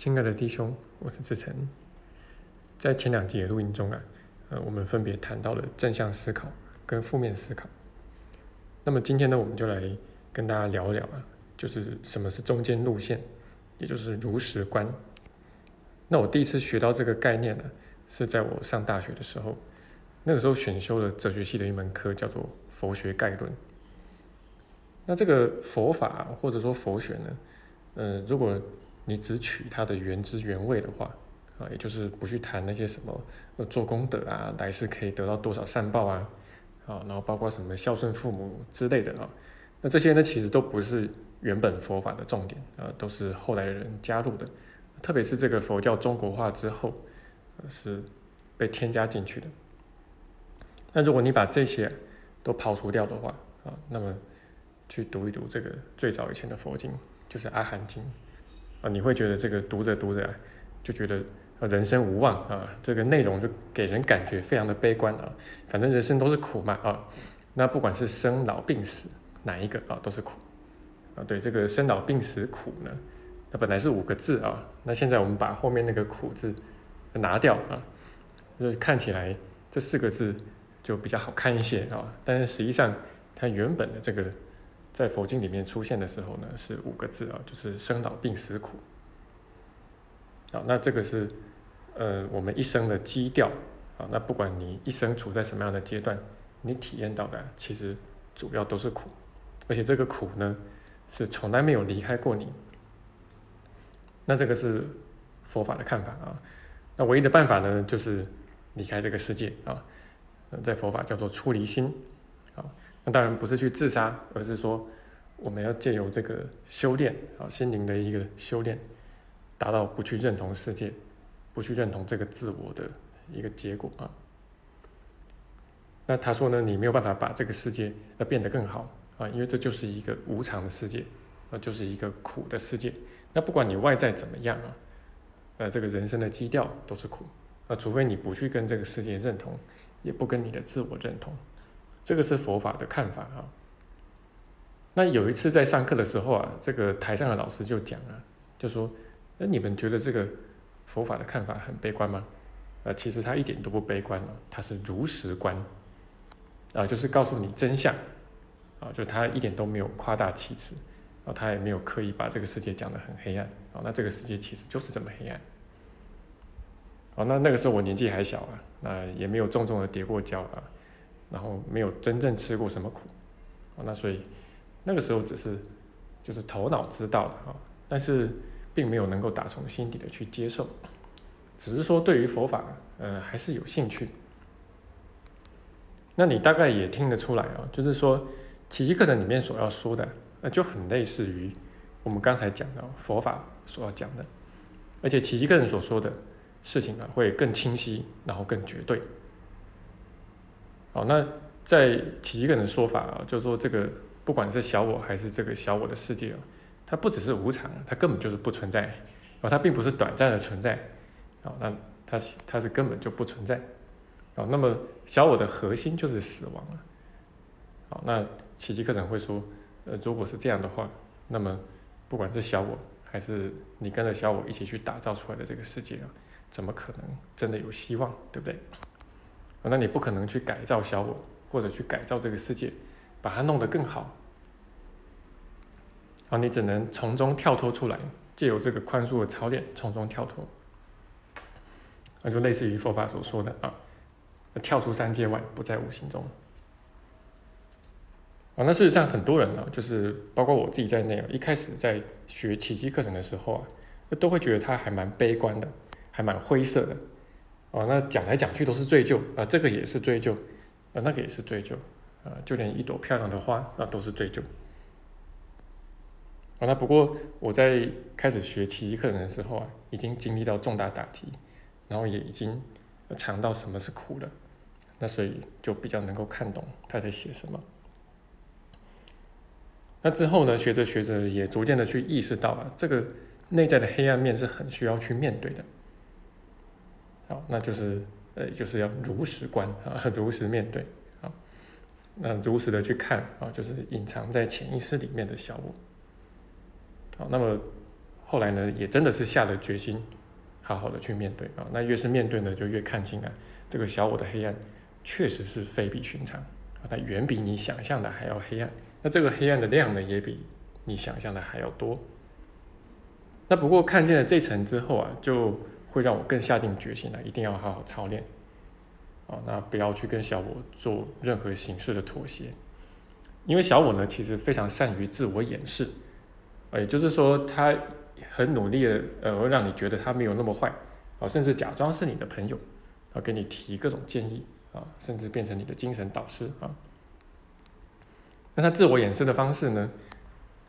亲爱的弟兄，我是志成。在前两集的录音中啊，呃，我们分别谈到了正向思考跟负面思考。那么今天呢，我们就来跟大家聊一聊啊，就是什么是中间路线，也就是如实观。那我第一次学到这个概念呢，是在我上大学的时候，那个时候选修了哲学系的一门课，叫做佛学概论。那这个佛法或者说佛学呢，呃，如果你只取它的原汁原味的话，啊，也就是不去谈那些什么呃做功德啊，来世可以得到多少善报啊，啊，然后包括什么孝顺父母之类的啊，那这些呢其实都不是原本佛法的重点啊，都是后来的人加入的，特别是这个佛教中国化之后，是被添加进去的。那如果你把这些都刨除掉的话啊，那么去读一读这个最早以前的佛经，就是《阿含经》。啊，你会觉得这个读着读着就觉得人生无望啊，这个内容就给人感觉非常的悲观啊。反正人生都是苦嘛啊，那不管是生老病死哪一个啊都是苦啊。对，这个生老病死苦呢，它本来是五个字啊，那现在我们把后面那个苦字拿掉啊，就看起来这四个字就比较好看一些啊。但是实际上它原本的这个。在佛经里面出现的时候呢，是五个字啊，就是生老病死苦。好，那这个是呃我们一生的基调啊。那不管你一生处在什么样的阶段，你体验到的其实主要都是苦，而且这个苦呢是从来没有离开过你。那这个是佛法的看法啊。那唯一的办法呢，就是离开这个世界啊。在佛法叫做出离心啊。那当然不是去自杀，而是说我们要借由这个修炼啊，心灵的一个修炼，达到不去认同世界，不去认同这个自我的一个结果啊。那他说呢，你没有办法把这个世界呃变得更好啊，因为这就是一个无常的世界，啊，就是一个苦的世界。那不管你外在怎么样啊，呃，这个人生的基调都是苦啊，除非你不去跟这个世界认同，也不跟你的自我认同。这个是佛法的看法啊。那有一次在上课的时候啊，这个台上的老师就讲了，就说：“那你们觉得这个佛法的看法很悲观吗？”呃，其实他一点都不悲观，他是如实观啊，就是告诉你真相啊，就他一点都没有夸大其词啊，他也没有刻意把这个世界讲得很黑暗啊。那这个世界其实就是这么黑暗。哦，那那个时候我年纪还小啊，那也没有重重的跌过跤啊。然后没有真正吃过什么苦，啊，那所以那个时候只是就是头脑知道的啊，但是并没有能够打从心底的去接受，只是说对于佛法，呃，还是有兴趣。那你大概也听得出来啊，就是说奇迹课程里面所要说的，那就很类似于我们刚才讲的佛法所要讲的，而且奇迹课程所说的事情呢，会更清晰，然后更绝对。好，那在奇一个人的说法啊，就是说这个不管是小我还是这个小我的世界啊，它不只是无常，它根本就是不存在，啊，它并不是短暂的存在，啊，那它它是根本就不存在，啊，那么小我的核心就是死亡了，好，那奇迹课程会说，呃，如果是这样的话，那么不管是小我还是你跟着小我一起去打造出来的这个世界啊，怎么可能真的有希望，对不对？那你不可能去改造小我，或者去改造这个世界，把它弄得更好。啊，你只能从中跳脱出来，借由这个宽恕的操练，从中跳脱。那就类似于佛法所说的啊，跳出三界外，不在五行中。啊，那事实上很多人呢，就是包括我自己在内，一开始在学奇迹课程的时候啊，都会觉得它还蛮悲观的，还蛮灰色的。哦，那讲来讲去都是追究啊，这个也是追究，啊，那个也是追究，啊，就连一朵漂亮的花，那都是追究。哦，那不过我在开始学奇迹课程的时候啊，已经经历到重大打击，然后也已经尝到什么是苦了，那所以就比较能够看懂他在写什么。那之后呢，学着学着也逐渐的去意识到啊，这个内在的黑暗面是很需要去面对的。好，那就是呃，就是要如实观啊，如实面对啊，那如实的去看啊，就是隐藏在潜意识里面的小我。好，那么后来呢，也真的是下了决心，好好的去面对啊。那越是面对呢，就越看清啊，这个小我的黑暗确实是非比寻常啊，它远比你想象的还要黑暗。那这个黑暗的量呢，也比你想象的还要多。那不过看见了这层之后啊，就会让我更下定决心了，一定要好好操练啊。那不要去跟小我做任何形式的妥协，因为小我呢，其实非常善于自我掩饰，也就是说，他很努力的呃，让你觉得他没有那么坏啊，甚至假装是你的朋友啊，给你提各种建议啊，甚至变成你的精神导师啊。那他自我掩饰的方式呢？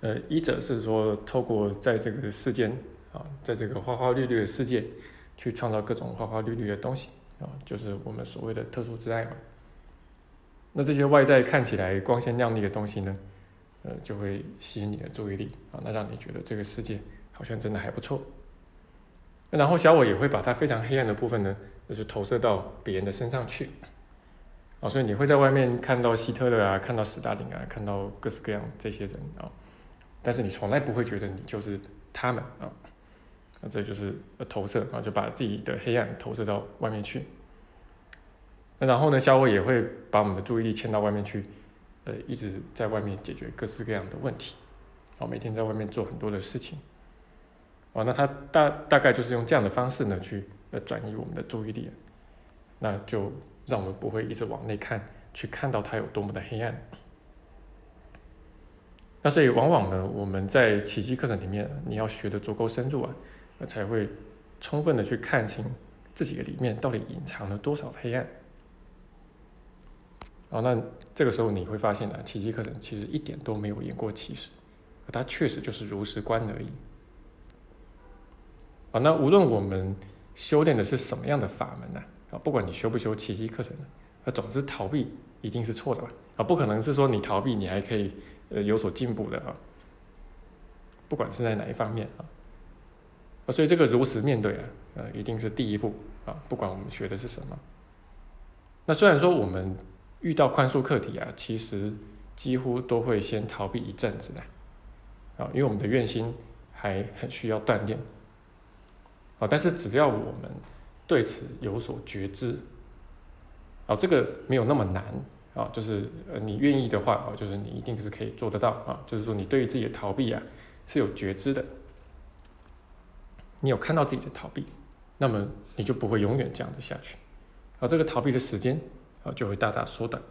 呃，一者是说，透过在这个世间啊，在这个花花绿绿的世界，去创造各种花花绿绿的东西啊，就是我们所谓的特殊之爱嘛。那这些外在看起来光鲜亮丽的东西呢，呃，就会吸引你的注意力啊，那让你觉得这个世界好像真的还不错。然后小我也会把它非常黑暗的部分呢，就是投射到别人的身上去啊，所以你会在外面看到希特勒啊，看到斯大林啊，看到各式各样这些人啊。但是你从来不会觉得你就是他们啊，那这就是投射啊，就把自己的黑暗投射到外面去。那然后呢，小我也会把我们的注意力牵到外面去，呃，一直在外面解决各式各样的问题，好，每天在外面做很多的事情，哦，那他大大概就是用这样的方式呢，去呃转移我们的注意力，那就让我们不会一直往内看，去看到它有多么的黑暗。那所以往往呢，我们在奇迹课程里面，你要学的足够深入啊，才会充分的去看清自己的里面到底隐藏了多少黑暗。啊，那这个时候你会发现呢，奇迹课程其实一点都没有言过其实，它确实就是如实观而已。啊，那无论我们修炼的是什么样的法门呢？啊，不管你修不修奇迹课程，那，总之逃避一定是错的吧？啊，不可能是说你逃避，你还可以。呃，有所进步的啊，不管是在哪一方面，啊，啊所以这个如实面对啊，呃，一定是第一步啊，不管我们学的是什么。那虽然说我们遇到宽恕课题啊，其实几乎都会先逃避一阵子的啊，因为我们的愿心还很需要锻炼啊，但是只要我们对此有所觉知，啊，这个没有那么难。啊，就是呃，你愿意的话啊，就是你一定是可以做得到啊。就是说，你对于自己的逃避啊是有觉知的，你有看到自己的逃避，那么你就不会永远这样子下去，啊，这个逃避的时间啊就会大大缩短。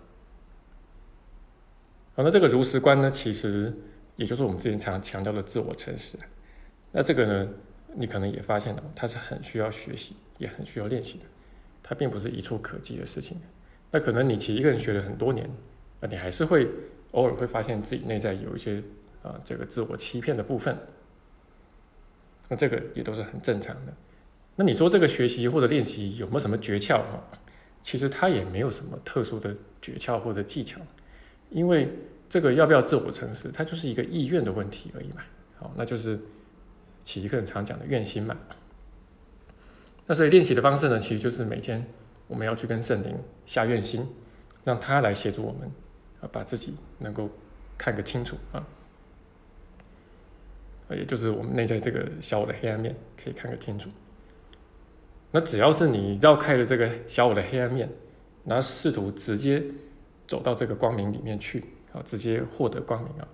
好，那这个如实观呢，其实也就是我们之前常强调的自我诚实。那这个呢，你可能也发现了，它是很需要学习，也很需要练习的，它并不是一触可及的事情。那可能你其实一个人学了很多年，啊，你还是会偶尔会发现自己内在有一些啊这个自我欺骗的部分，那这个也都是很正常的。那你说这个学习或者练习有没有什么诀窍哈？其实它也没有什么特殊的诀窍或者技巧，因为这个要不要自我诚实，它就是一个意愿的问题而已嘛。好，那就是起一个很常讲的愿心嘛。那所以练习的方式呢，其实就是每天。我们要去跟圣灵下愿心，让他来协助我们啊，把自己能够看个清楚啊，也就是我们内在这个小我的黑暗面可以看个清楚。那只要是你绕开了这个小我的黑暗面，然后试图直接走到这个光明里面去啊，直接获得光明啊，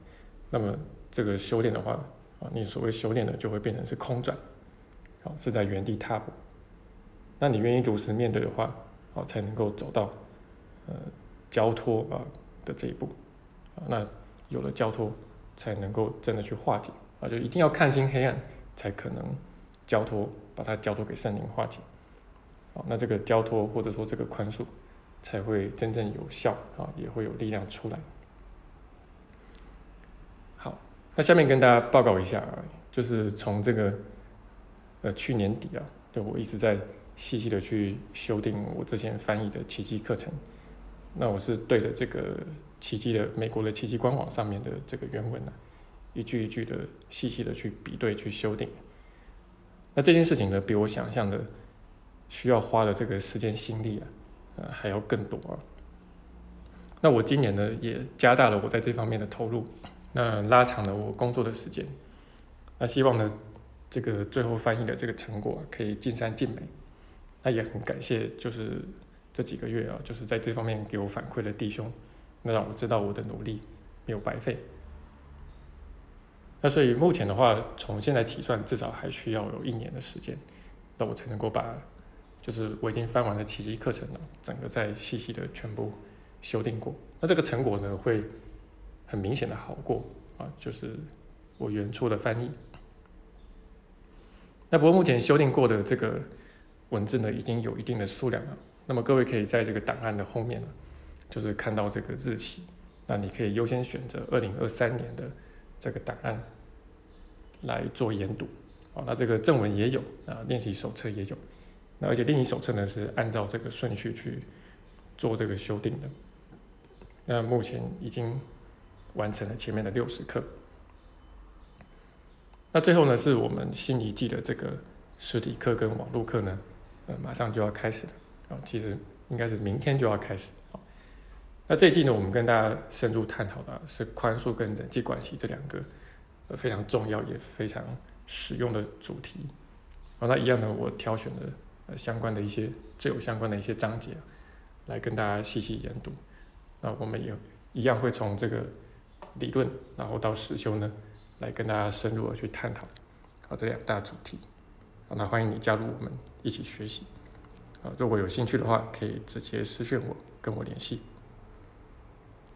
那么这个修炼的话啊，你所谓修炼的就会变成是空转，啊，是在原地踏步。那你愿意如实面对的话。啊，才能够走到，呃，交托啊的这一步，啊，那有了交托，才能够真的去化解就一定要看清黑暗，才可能交托，把它交托给圣灵化解，好，那这个交托或者说这个宽恕，才会真正有效啊，也会有力量出来。好，那下面跟大家报告一下，就是从这个，呃，去年底啊，就我一直在。细细的去修订我之前翻译的奇迹课程，那我是对着这个奇迹的美国的奇迹官网上面的这个原文呢，一句一句的细细的去比对去修订。那这件事情呢，比我想象的需要花的这个时间心力啊，呃还要更多啊。那我今年呢，也加大了我在这方面的投入，那拉长了我工作的时间，那希望呢，这个最后翻译的这个成果可以尽善尽美。那也很感谢，就是这几个月啊，就是在这方面给我反馈的弟兄，那让我知道我的努力没有白费。那所以目前的话，从现在起算，至少还需要有一年的时间，那我才能够把，就是我已经翻完的奇迹课程了，整个再细细的全部修订过。那这个成果呢，会很明显的好过啊，就是我原初的翻译。那不过目前修订过的这个文字呢，已经有一定的数量了。那么各位可以在这个档案的后面呢，就是看到这个日期，那你可以优先选择二零二三年的这个档案。来做研读，哦，那这个正文也有啊，练习手册也有，那而且练习手册呢是按照这个顺序去做这个修订的，那目前已经完成了前面的六十课，那最后呢是我们新一季的这个实体课跟网络课呢，呃，马上就要开始了，啊，其实应该是明天就要开始，那这一季呢，我们跟大家深入探讨的是宽恕跟人际关系这两个。呃，非常重要也非常实用的主题。好，那一样呢，我挑选了呃相关的一些最有相关的一些章节，来跟大家细细研读。那我们也一样会从这个理论，然后到实修呢，来跟大家深入的去探讨。好，这两大主题。好，那欢迎你加入我们一起学习。啊，如果有兴趣的话，可以直接私讯我，跟我联系。